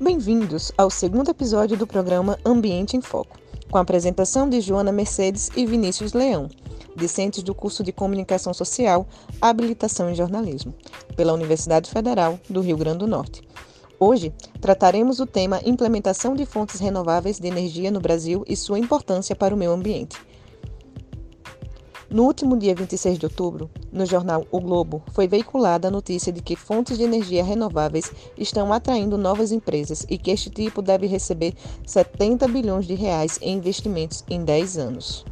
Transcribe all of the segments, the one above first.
Bem-vindos ao segundo episódio do programa Ambiente em Foco, com a apresentação de Joana Mercedes e Vinícius Leão, discentes do curso de Comunicação Social, Habilitação em Jornalismo, pela Universidade Federal do Rio Grande do Norte. Hoje trataremos o tema Implementação de fontes renováveis de energia no Brasil e sua importância para o meio ambiente. No último dia 26 de outubro, no jornal O Globo, foi veiculada a notícia de que fontes de energia renováveis estão atraindo novas empresas e que este tipo deve receber 70 bilhões de reais em investimentos em 10 anos.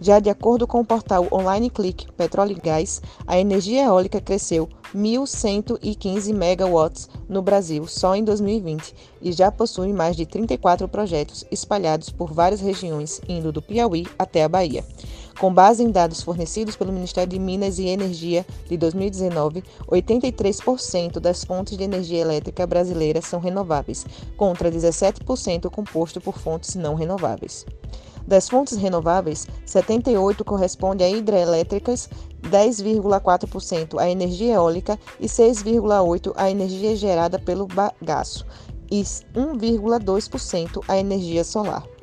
Já de acordo com o portal Online Click Petróleo e Gás, a energia eólica cresceu 1.115 megawatts no Brasil só em 2020 e já possui mais de 34 projetos espalhados por várias regiões, indo do Piauí até a Bahia. Com base em dados fornecidos pelo Ministério de Minas e Energia de 2019, 83% das fontes de energia elétrica brasileiras são renováveis, contra 17% composto por fontes não renováveis. Das fontes renováveis, 78 corresponde a hidrelétricas, 10,4% a energia eólica e 6,8% a energia gerada pelo bagaço e 1,2% a energia solar.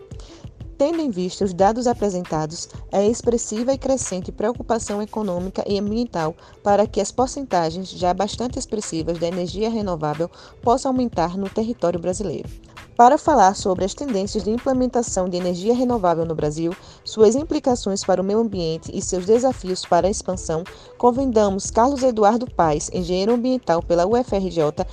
Tendo em vista os dados apresentados, é expressiva e crescente preocupação econômica e ambiental para que as porcentagens já bastante expressivas da energia renovável possam aumentar no território brasileiro. Para falar sobre as tendências de implementação de energia renovável no Brasil, suas implicações para o meio ambiente e seus desafios para a expansão, convidamos Carlos Eduardo Paes, engenheiro ambiental pela UFRJ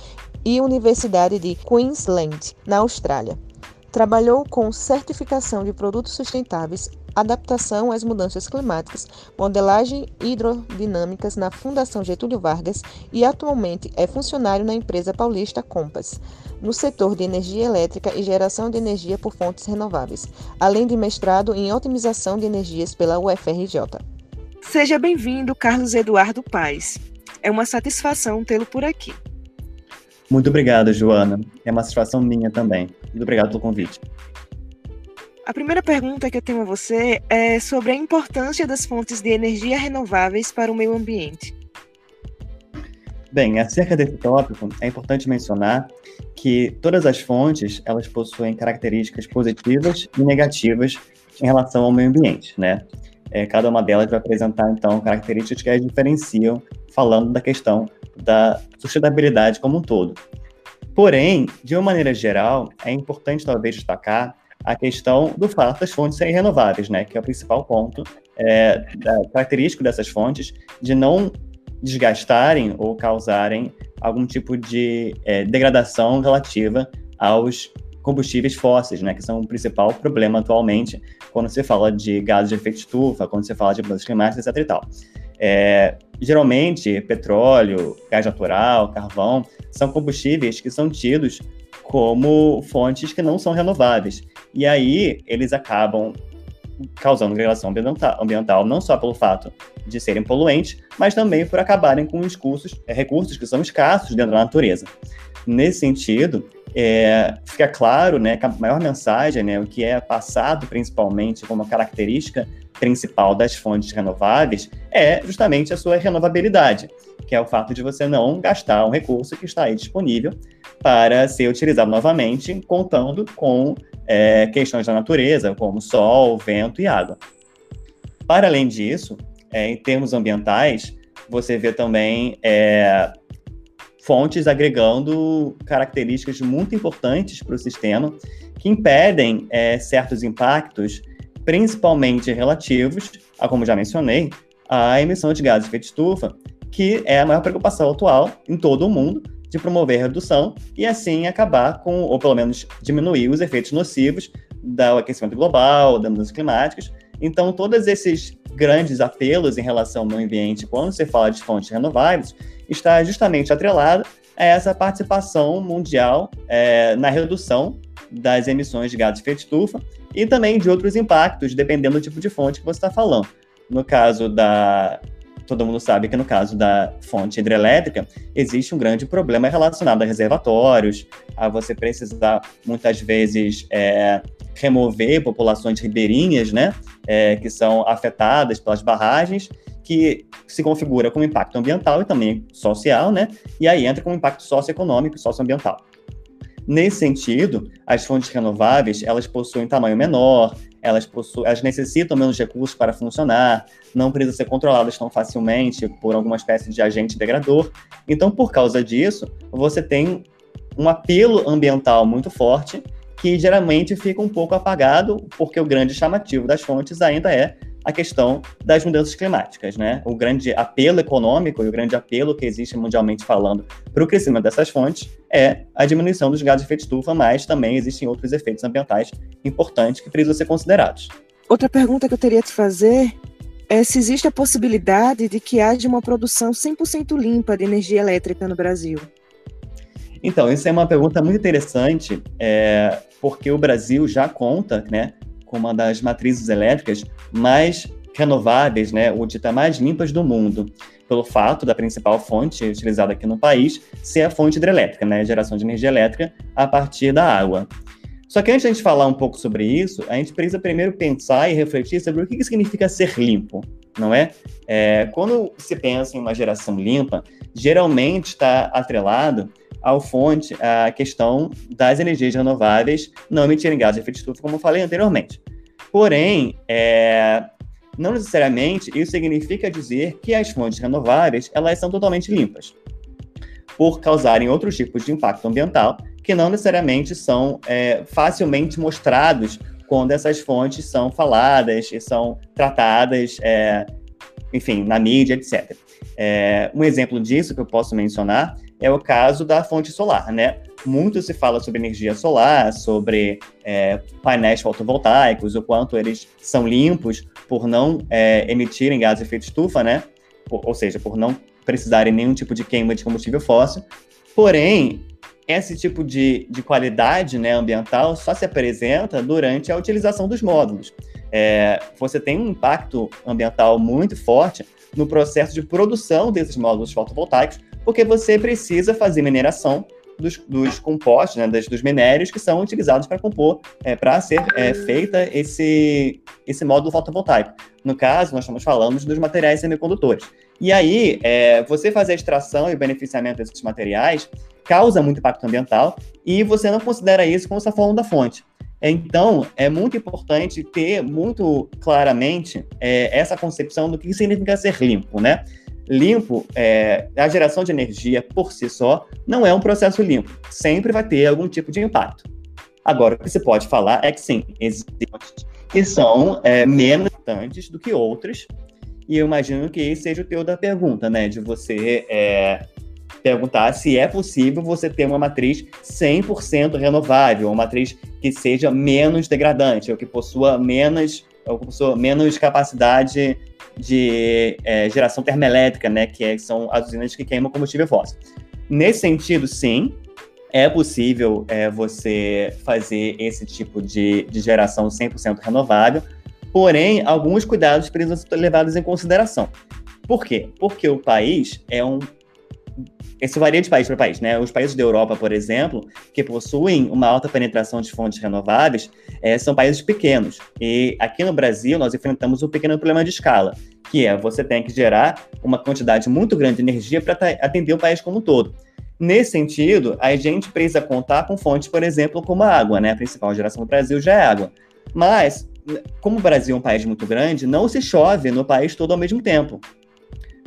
e Universidade de Queensland, na Austrália. Trabalhou com certificação de produtos sustentáveis, adaptação às mudanças climáticas, modelagem hidrodinâmicas na Fundação Getúlio Vargas e atualmente é funcionário na empresa paulista Compass, no setor de energia elétrica e geração de energia por fontes renováveis, além de mestrado em otimização de energias pela UFRJ. Seja bem-vindo, Carlos Eduardo Paes. É uma satisfação tê-lo por aqui. Muito obrigado, Joana. É uma satisfação minha também. Muito obrigado pelo convite. A primeira pergunta que eu tenho a você é sobre a importância das fontes de energia renováveis para o meio ambiente. Bem, acerca desse tópico, é importante mencionar que todas as fontes elas possuem características positivas e negativas em relação ao meio ambiente, né? É, cada uma delas vai apresentar, então, características que as diferenciam, falando da questão da sustentabilidade como um todo. Porém, de uma maneira geral, é importante talvez destacar a questão do fato das fontes serem renováveis, né, que é o principal ponto é, da, característico dessas fontes de não desgastarem ou causarem algum tipo de é, degradação relativa aos combustíveis fósseis, né, que são o principal problema atualmente quando se fala de gases de efeito estufa, quando se fala de mudanças climáticas, etc. E tal. É, geralmente, petróleo, gás natural, carvão, são combustíveis que são tidos como fontes que não são renováveis. E aí, eles acabam causando degradação ambiental, não só pelo fato de serem poluentes, mas também por acabarem com os recursos, recursos que são escassos dentro da natureza. Nesse sentido, é, fica claro né, que a maior mensagem, né, o que é passado principalmente como característica principal das fontes renováveis, é justamente a sua renovabilidade, que é o fato de você não gastar um recurso que está aí disponível para ser utilizado novamente, contando com é, questões da natureza, como sol, vento e água. Para além disso, é, em termos ambientais, você vê também é, fontes agregando características muito importantes para o sistema que impedem é, certos impactos, principalmente relativos, a como já mencionei, a emissão de gases de efeito estufa, que é a maior preocupação atual em todo o mundo de promover redução e assim acabar com, ou pelo menos diminuir os efeitos nocivos do aquecimento global, das mudanças climáticas. Então, todos esses grandes apelos em relação ao meio ambiente, quando se fala de fontes renováveis, está justamente atrelada a essa participação mundial é, na redução das emissões de gases de efeito estufa e também de outros impactos, dependendo do tipo de fonte que você está falando. No caso da. Todo mundo sabe que no caso da fonte hidrelétrica, existe um grande problema relacionado a reservatórios, a você precisar, muitas vezes, é, remover populações ribeirinhas, né, é, que são afetadas pelas barragens, que se configura como impacto ambiental e também social, né? E aí entra como impacto socioeconômico e socioambiental. Nesse sentido, as fontes renováveis, elas possuem tamanho menor, elas, possuem, elas necessitam menos recursos para funcionar, não precisam ser controladas tão facilmente por alguma espécie de agente degrador. Então, por causa disso, você tem um apelo ambiental muito forte que geralmente fica um pouco apagado, porque o grande chamativo das fontes ainda é a questão das mudanças climáticas, né? O grande apelo econômico e o grande apelo que existe mundialmente falando para o crescimento dessas fontes é a diminuição dos gases de efeito estufa, mas também existem outros efeitos ambientais importantes que precisam ser considerados. Outra pergunta que eu teria te fazer é se existe a possibilidade de que haja uma produção 100% limpa de energia elétrica no Brasil. Então, isso é uma pergunta muito interessante, é, porque o Brasil já conta né, com uma das matrizes elétricas mais renováveis, né, ou dita mais limpas do mundo, pelo fato da principal fonte utilizada aqui no país ser a fonte hidrelétrica, né, geração de energia elétrica a partir da água. Só que antes de a gente falar um pouco sobre isso, a gente precisa primeiro pensar e refletir sobre o que significa ser limpo, não é? é quando se pensa em uma geração limpa, geralmente está atrelado ao fonte a questão das energias renováveis não emitirem gases de efeito estufa, como eu falei anteriormente. Porém, é, não necessariamente isso significa dizer que as fontes renováveis elas são totalmente limpas, por causarem outros tipos de impacto ambiental que não necessariamente são é, facilmente mostrados quando essas fontes são faladas e são tratadas, é, enfim, na mídia, etc. É, um exemplo disso que eu posso mencionar é o caso da fonte solar, né? Muito se fala sobre energia solar, sobre é, painéis fotovoltaicos, o quanto eles são limpos por não é, emitirem gases de efeito estufa, né? Ou, ou seja, por não precisarem nenhum tipo de queima de combustível fóssil. Porém, esse tipo de, de qualidade né, ambiental só se apresenta durante a utilização dos módulos. É, você tem um impacto ambiental muito forte no processo de produção desses módulos fotovoltaicos, porque você precisa fazer mineração dos, dos compostos, né, das, dos minérios que são utilizados para compor, é, para ser é, feita esse, esse módulo fotovoltaico. No caso, nós estamos falando dos materiais semicondutores. E aí, é, você fazer a extração e o beneficiamento desses materiais causa muito impacto ambiental e você não considera isso como está falando da fonte. Então, é muito importante ter muito claramente é, essa concepção do que significa ser limpo, né? limpo, é, a geração de energia por si só não é um processo limpo. Sempre vai ter algum tipo de impacto. Agora, o que se pode falar é que sim, existem que são é, menos importantes do que outras. E eu imagino que esse seja o teu da pergunta, né? De você é, perguntar se é possível você ter uma matriz 100% renovável, uma matriz que seja menos degradante, ou que possua menos, ou que possua menos capacidade de é, geração termoelétrica, né, que é, são as usinas que queimam combustível fóssil. Nesse sentido, sim, é possível é, você fazer esse tipo de, de geração 100% renovável, porém, alguns cuidados precisam ser levados em consideração. Por quê? Porque o país é um isso varia de país para país, né? Os países da Europa, por exemplo, que possuem uma alta penetração de fontes renováveis, é, são países pequenos. E aqui no Brasil, nós enfrentamos um pequeno problema de escala, que é você tem que gerar uma quantidade muito grande de energia para atender o país como um todo. Nesse sentido, a gente precisa contar com fontes, por exemplo, como a água, né? A principal geração do Brasil já é água. Mas, como o Brasil é um país muito grande, não se chove no país todo ao mesmo tempo.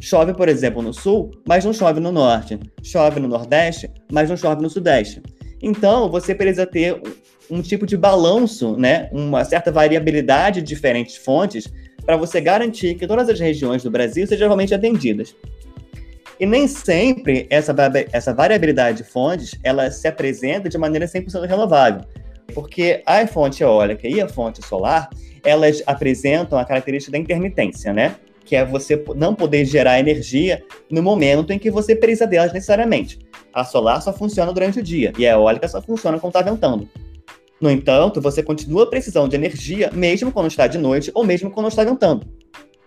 Chove, por exemplo, no sul, mas não chove no norte. Chove no nordeste, mas não chove no sudeste. Então, você precisa ter um tipo de balanço, né? uma certa variabilidade de diferentes fontes para você garantir que todas as regiões do Brasil sejam realmente atendidas. E nem sempre essa, essa variabilidade de fontes ela se apresenta de maneira 100% renovável, porque a fonte eólica e a fonte solar elas apresentam a característica da intermitência, né? Que é você não poder gerar energia no momento em que você precisa delas necessariamente. A solar só funciona durante o dia e a eólica só funciona quando está ventando. No entanto, você continua precisando de energia mesmo quando está de noite ou mesmo quando está ventando.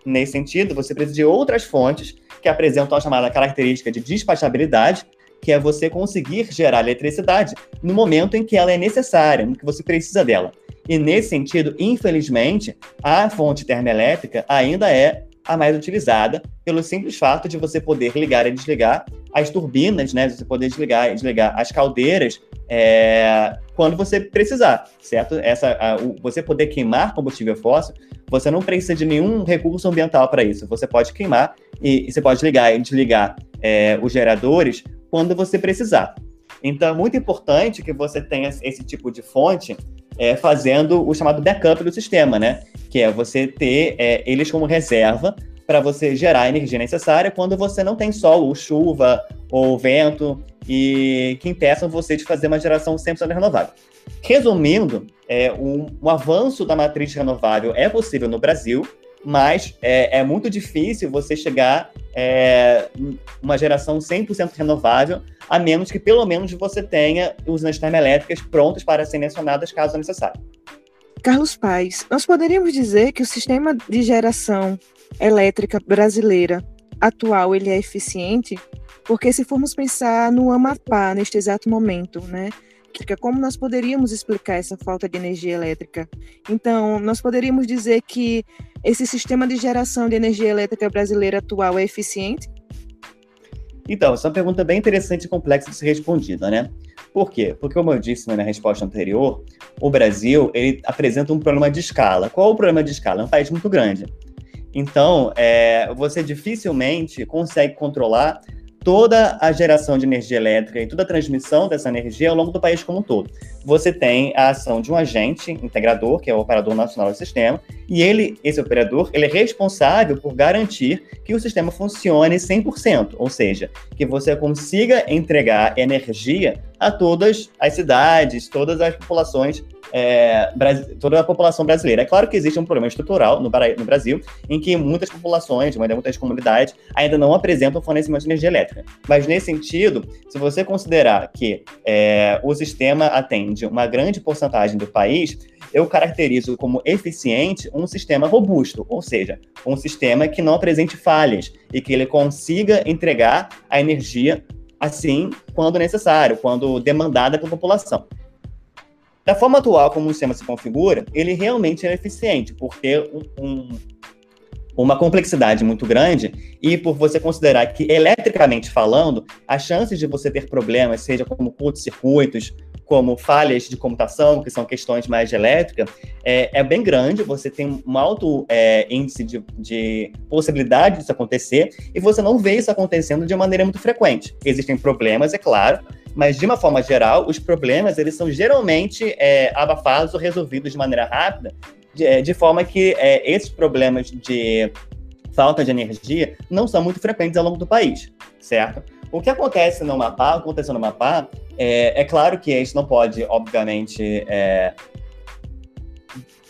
Nesse sentido, você precisa de outras fontes que apresentam a chamada característica de despachabilidade, que é você conseguir gerar eletricidade no momento em que ela é necessária, em que você precisa dela. E nesse sentido, infelizmente, a fonte termoelétrica ainda é a mais utilizada, pelo simples fato de você poder ligar e desligar as turbinas, né? Você poder desligar e desligar as caldeiras é, quando você precisar, certo? Essa, a, o, você poder queimar combustível fóssil, você não precisa de nenhum recurso ambiental para isso. Você pode queimar e, e, você pode ligar e desligar é, os geradores quando você precisar. Então, é muito importante que você tenha esse tipo de fonte é, fazendo o chamado backup do sistema, né? Que é você ter é, eles como reserva para você gerar a energia necessária quando você não tem sol, ou chuva, ou vento, e que impeçam você de fazer uma geração 100% renovável. Resumindo, é, um, um avanço da matriz renovável é possível no Brasil, mas é, é muito difícil você chegar é, uma geração 100% renovável, a menos que pelo menos você tenha usinas termoelétricas prontas para serem acionadas caso necessário. Carlos Paes, nós poderíamos dizer que o sistema de geração elétrica brasileira atual ele é eficiente? Porque se formos pensar no Amapá neste exato momento, né? Como nós poderíamos explicar essa falta de energia elétrica? Então, nós poderíamos dizer que esse sistema de geração de energia elétrica brasileira atual é eficiente? Então, essa é uma pergunta bem interessante e complexa de ser respondida, né? Por quê? Porque, como eu disse na minha resposta anterior, o Brasil ele apresenta um problema de escala. Qual o problema de escala? É um país muito grande. Então, é, você dificilmente consegue controlar toda a geração de energia elétrica e toda a transmissão dessa energia ao longo do país como um todo. Você tem a ação de um agente integrador, que é o operador nacional do sistema, e ele, esse operador, ele é responsável por garantir que o sistema funcione 100%, ou seja, que você consiga entregar energia a todas as cidades, todas as populações é, toda a população brasileira. É claro que existe um problema estrutural no, no Brasil, em que muitas populações, muitas comunidades, ainda não apresentam fornecimento de energia elétrica. Mas, nesse sentido, se você considerar que é, o sistema atende uma grande porcentagem do país, eu caracterizo como eficiente um sistema robusto, ou seja, um sistema que não apresente falhas e que ele consiga entregar a energia assim quando necessário, quando demandada pela população. Da forma atual como o sistema se configura, ele realmente é eficiente, por ter um, um, uma complexidade muito grande e por você considerar que, eletricamente falando, as chances de você ter problemas, seja como curtos-circuitos, como falhas de computação, que são questões mais de elétrica, é, é bem grande, você tem um alto é, índice de, de, possibilidade disso acontecer, e você não vê isso acontecendo de maneira muito frequente. Existem problemas, é claro, mas de uma forma geral, os problemas eles são geralmente é, abafados ou resolvidos de maneira rápida, de, é, de forma que é, esses problemas de falta de energia não são muito frequentes ao longo do país, certo? O que acontece no Amapá, aconteceu no Amapá, é, é claro que a gente não pode, obviamente, é,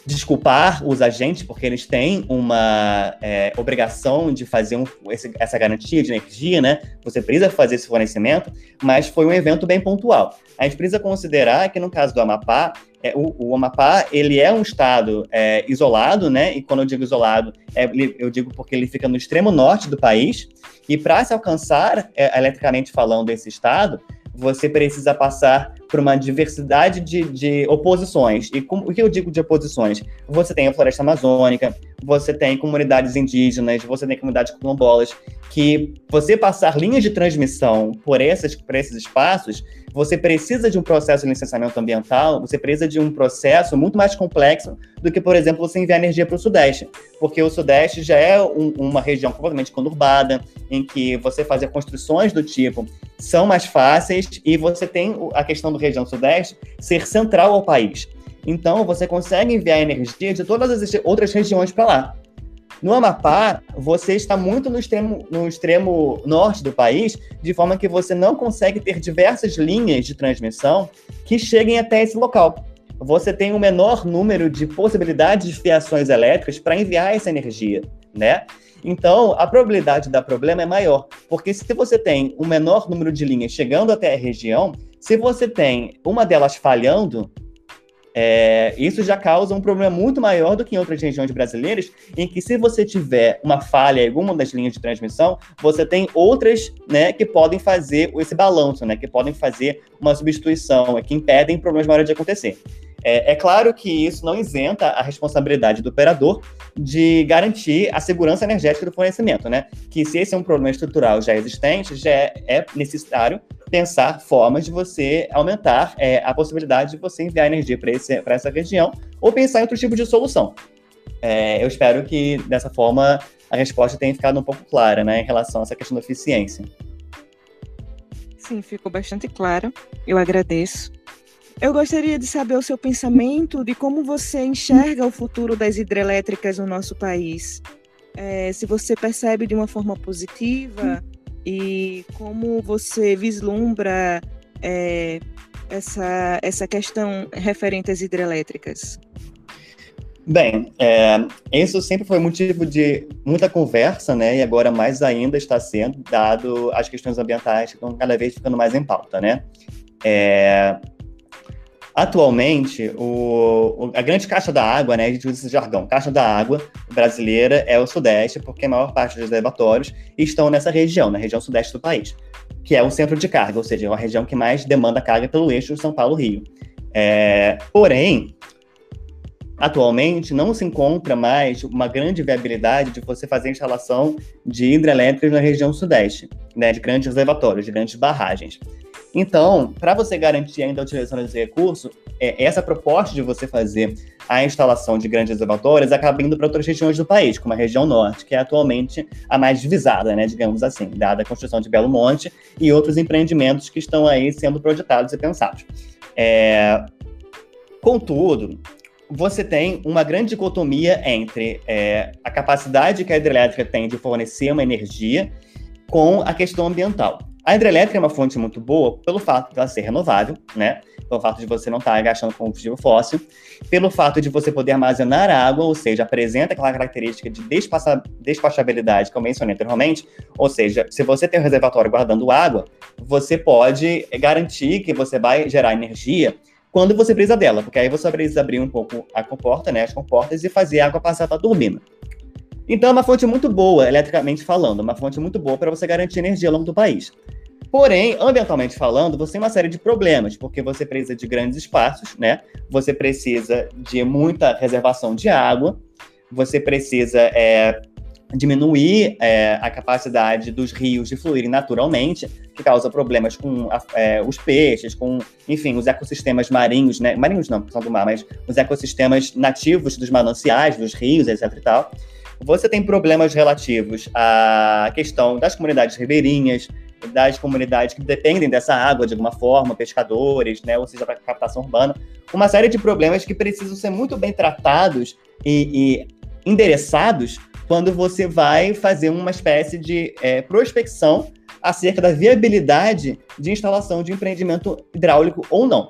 desculpar os agentes, porque eles têm uma é, obrigação de fazer um, esse, essa garantia de energia, né? Você precisa fazer esse fornecimento, mas foi um evento bem pontual. A gente precisa considerar que no caso do Amapá, é, o, o, Amapá ele é um estado é, isolado, né? E quando eu digo isolado, é, eu digo porque ele fica no extremo norte do país. E para se alcançar, é, eletricamente falando, esse estado, você precisa passar por uma diversidade de, de oposições. E como, o que eu digo de oposições? Você tem a floresta amazônica, você tem comunidades indígenas, você tem comunidades quilombolas, que você passar linhas de transmissão por, essas, por esses espaços, você precisa de um processo de licenciamento ambiental, você precisa de um processo muito mais complexo do que, por exemplo, você enviar energia para o Sudeste, porque o Sudeste já é um, uma região completamente conurbada, em que você fazer construções do tipo são mais fáceis e você tem a questão do região Sudeste ser central ao país. Então, você consegue enviar energia de todas as outras regiões para lá. No Amapá, você está muito no extremo, no extremo norte do país, de forma que você não consegue ter diversas linhas de transmissão que cheguem até esse local. Você tem um menor número de possibilidades de fiações elétricas para enviar essa energia, né? Então, a probabilidade da problema é maior, porque se você tem um menor número de linhas chegando até a região, se você tem uma delas falhando, é, isso já causa um problema muito maior do que em outras regiões brasileiras, em que se você tiver uma falha em alguma das linhas de transmissão, você tem outras né, que podem fazer esse balanço, né, que podem fazer uma substituição, que impedem problemas maiores de acontecer. É, é, claro que isso não isenta a responsabilidade do operador de garantir a segurança energética do fornecimento, né? Que se esse é um problema estrutural já existente, já é, é necessário pensar formas de você aumentar é, a possibilidade de você enviar energia para essa região ou pensar em outro tipo de solução. É, eu espero que, dessa forma, a resposta tenha ficado um pouco clara né, em relação a essa questão da eficiência. Sim, ficou bastante claro. Eu agradeço. Eu gostaria de saber o seu pensamento de como você enxerga o futuro das hidrelétricas no nosso país. É, se você percebe de uma forma positiva e como você vislumbra é, essa, essa questão referente às hidrelétricas. Bem, é, isso sempre foi motivo de muita conversa, né? E agora mais ainda está sendo, dado as questões ambientais que estão cada vez ficando mais em pauta, né? É, atualmente, o, a grande caixa da água, né? A gente usa esse jargão, caixa da água brasileira é o Sudeste, porque a maior parte dos reservatórios estão nessa região, na região Sudeste do país, que é o centro de carga, ou seja, é uma região que mais demanda carga pelo eixo São Paulo-Rio. É, porém, atualmente não se encontra mais uma grande viabilidade de você fazer instalação de hidrelétricas na região sudeste, né, de grandes reservatórios, de grandes barragens. Então, para você garantir ainda a utilização desse recurso, é, essa proposta de você fazer a instalação de grandes reservatórios acaba indo para outras regiões do país, como a região norte, que é atualmente a mais divisada, né, digamos assim, dada a construção de Belo Monte e outros empreendimentos que estão aí sendo projetados e pensados. É... Contudo, você tem uma grande dicotomia entre é, a capacidade que a hidrelétrica tem de fornecer uma energia com a questão ambiental. A hidrelétrica é uma fonte muito boa pelo fato de ela ser renovável, né? Pelo fato de você não estar gastando combustível fóssil, pelo fato de você poder armazenar água, ou seja, apresenta aquela característica de despachabilidade que eu mencionei anteriormente, ou seja, se você tem um reservatório guardando água, você pode garantir que você vai gerar energia quando você precisa dela, porque aí você precisa abrir um pouco a comporta, né, as comportas e fazer a água passar para a turbina. Então é uma fonte muito boa, eletricamente falando, uma fonte muito boa para você garantir energia ao longo do país. Porém, ambientalmente falando, você tem uma série de problemas, porque você precisa de grandes espaços, né? Você precisa de muita reservação de água, você precisa é, diminuir é, a capacidade dos rios de fluírem naturalmente, que causa problemas com é, os peixes, com, enfim, os ecossistemas marinhos, né? Marinhos não, são do mar, mas os ecossistemas nativos dos mananciais, dos rios, etc e tal. Você tem problemas relativos à questão das comunidades ribeirinhas, das comunidades que dependem dessa água de alguma forma, pescadores, né, ou seja, para captação urbana, uma série de problemas que precisam ser muito bem tratados e, e endereçados quando você vai fazer uma espécie de é, prospecção acerca da viabilidade de instalação de empreendimento hidráulico ou não.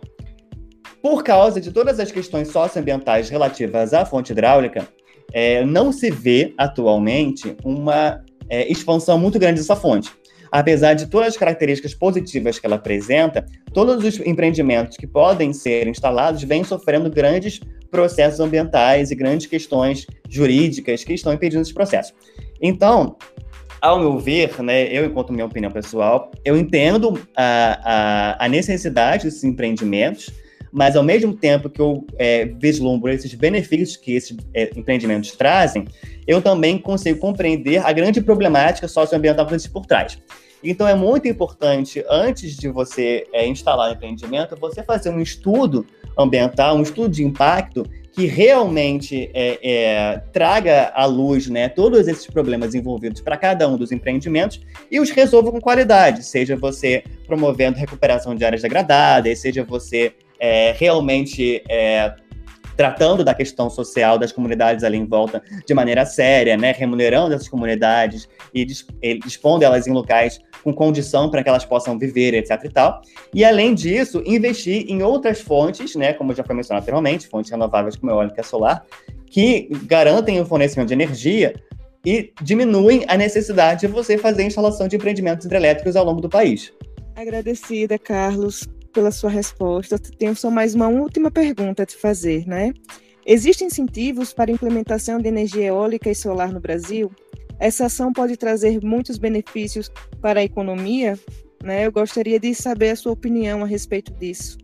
Por causa de todas as questões socioambientais relativas à fonte hidráulica, é, não se vê atualmente uma é, expansão muito grande dessa fonte. Apesar de todas as características positivas que ela apresenta, todos os empreendimentos que podem ser instalados vêm sofrendo grandes processos ambientais e grandes questões jurídicas que estão impedindo esse processo. Então, ao meu ver, né, eu, enquanto minha opinião pessoal, eu entendo a, a, a necessidade desses empreendimentos, mas ao mesmo tempo que eu é, vislumbro esses benefícios que esses é, empreendimentos trazem, eu também consigo compreender a grande problemática socioambiental que existe por trás. Então é muito importante, antes de você é, instalar o empreendimento, você fazer um estudo ambiental, um estudo de impacto que realmente é, é, traga à luz né, todos esses problemas envolvidos para cada um dos empreendimentos e os resolva com qualidade, seja você promovendo recuperação de áreas degradadas, seja você é, realmente é, tratando da questão social das comunidades ali em volta de maneira séria, né, remunerando essas comunidades e dispondo elas em locais com condição para que elas possam viver, etc e tal. E além disso, investir em outras fontes, né, como já foi mencionado anteriormente, fontes renováveis como eólica solar, que garantem o fornecimento de energia e diminuem a necessidade de você fazer instalação de empreendimentos hidrelétricos ao longo do país. Agradecida, Carlos pela sua resposta. Tenho só mais uma última pergunta a te fazer, né? Existem incentivos para a implementação de energia eólica e solar no Brasil? Essa ação pode trazer muitos benefícios para a economia? Né? Eu gostaria de saber a sua opinião a respeito disso.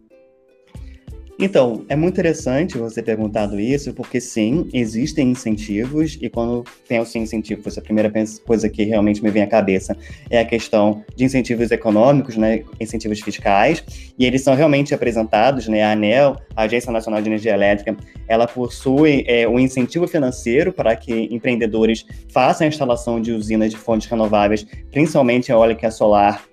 Então, é muito interessante você ter perguntado isso, porque sim, existem incentivos, e quando penso em incentivos, a primeira coisa que realmente me vem à cabeça é a questão de incentivos econômicos, né, incentivos fiscais, e eles são realmente apresentados, né, a ANEL, a Agência Nacional de Energia Elétrica, ela possui é, um incentivo financeiro para que empreendedores façam a instalação de usinas de fontes renováveis, principalmente eólica e solar,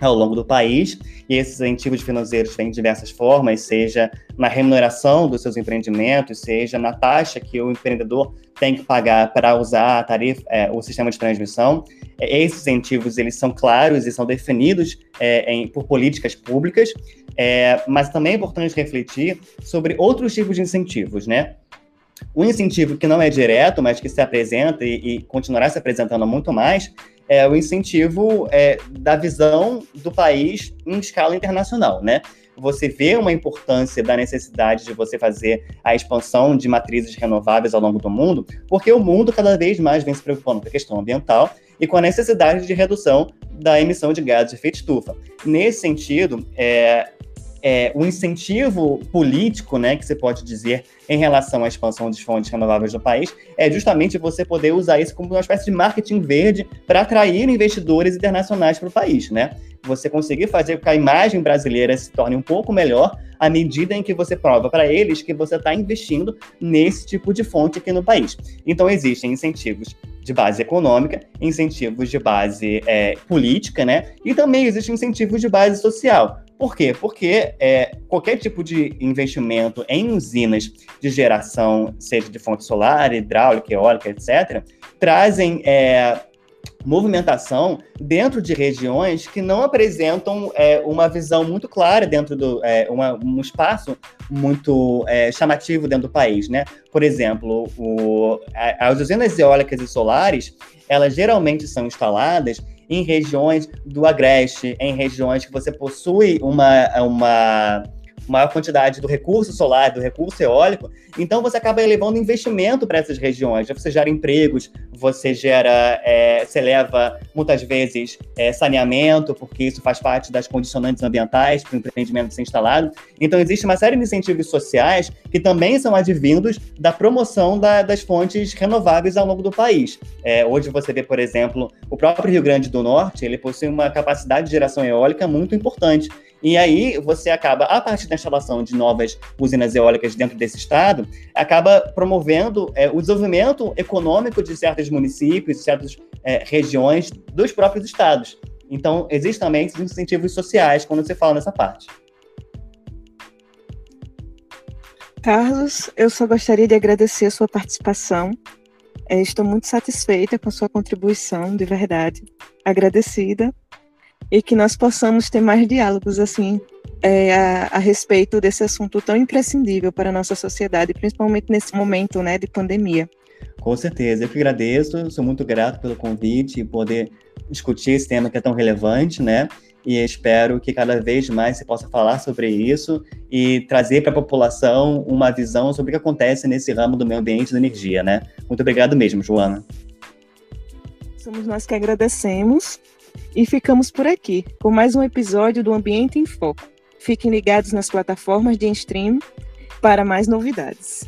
ao longo do país, e esses incentivos financeiros têm diversas formas, seja na remuneração dos seus empreendimentos, seja na taxa que o empreendedor tem que pagar para usar a tarifa, é, o sistema de transmissão. Esses incentivos eles são claros e são definidos é, em, por políticas públicas, é, mas também é importante refletir sobre outros tipos de incentivos, né? Um incentivo que não é direto, mas que se apresenta e, e continuará se apresentando muito mais, é o incentivo é, da visão do país em escala internacional, né? Você vê uma importância da necessidade de você fazer a expansão de matrizes renováveis ao longo do mundo, porque o mundo cada vez mais vem se preocupando com a questão ambiental e com a necessidade de redução da emissão de gases de efeito estufa. Nesse sentido, é, é, o incentivo político, né, que você pode dizer em relação à expansão de fontes renováveis no país, é justamente você poder usar isso como uma espécie de marketing verde para atrair investidores internacionais para o país, né? Você conseguir fazer com que a imagem brasileira se torne um pouco melhor à medida em que você prova para eles que você está investindo nesse tipo de fonte aqui no país. Então, existem incentivos de base econômica, incentivos de base é, política, né? E também existem incentivos de base social. Por quê? Porque é, qualquer tipo de investimento em usinas de geração, seja de fonte solar, hidráulica, eólica, etc., trazem é, movimentação dentro de regiões que não apresentam é, uma visão muito clara dentro do é, uma, um espaço muito é, chamativo dentro do país, né? Por exemplo, o, as usinas eólicas e solares, elas geralmente são instaladas em regiões do agreste, em regiões que você possui uma, uma maior quantidade do recurso solar, do recurso eólico, então você acaba elevando investimento para essas regiões. Você gera empregos, você gera, é, você leva muitas vezes é, saneamento, porque isso faz parte das condicionantes ambientais para o empreendimento ser instalado. Então existe uma série de incentivos sociais que também são advindos da promoção da, das fontes renováveis ao longo do país. É, hoje você vê, por exemplo, o próprio Rio Grande do Norte, ele possui uma capacidade de geração eólica muito importante. E aí você acaba, a partir da instalação de novas usinas eólicas dentro desse estado, acaba promovendo é, o desenvolvimento econômico de certos municípios, certas é, regiões dos próprios estados. Então, existem também esses incentivos sociais quando você fala nessa parte. Carlos, eu só gostaria de agradecer a sua participação. É, estou muito satisfeita com a sua contribuição, de verdade. Agradecida e que nós possamos ter mais diálogos assim é, a, a, respeito desse assunto tão imprescindível para a nossa sociedade, principalmente nesse momento né, de pandemia. Com certeza, eu que agradeço, sou muito grato pelo convite e poder discutir esse tema que é tão relevante, né? E espero que cada vez mais se possa falar sobre isso e trazer para a população uma visão sobre o que acontece nesse ramo do meio ambiente e da energia, né? Muito obrigado mesmo, Joana. Somos nós que agradecemos e ficamos por aqui com mais um episódio do Ambiente em Foco. Fiquem ligados nas plataformas de stream para mais novidades.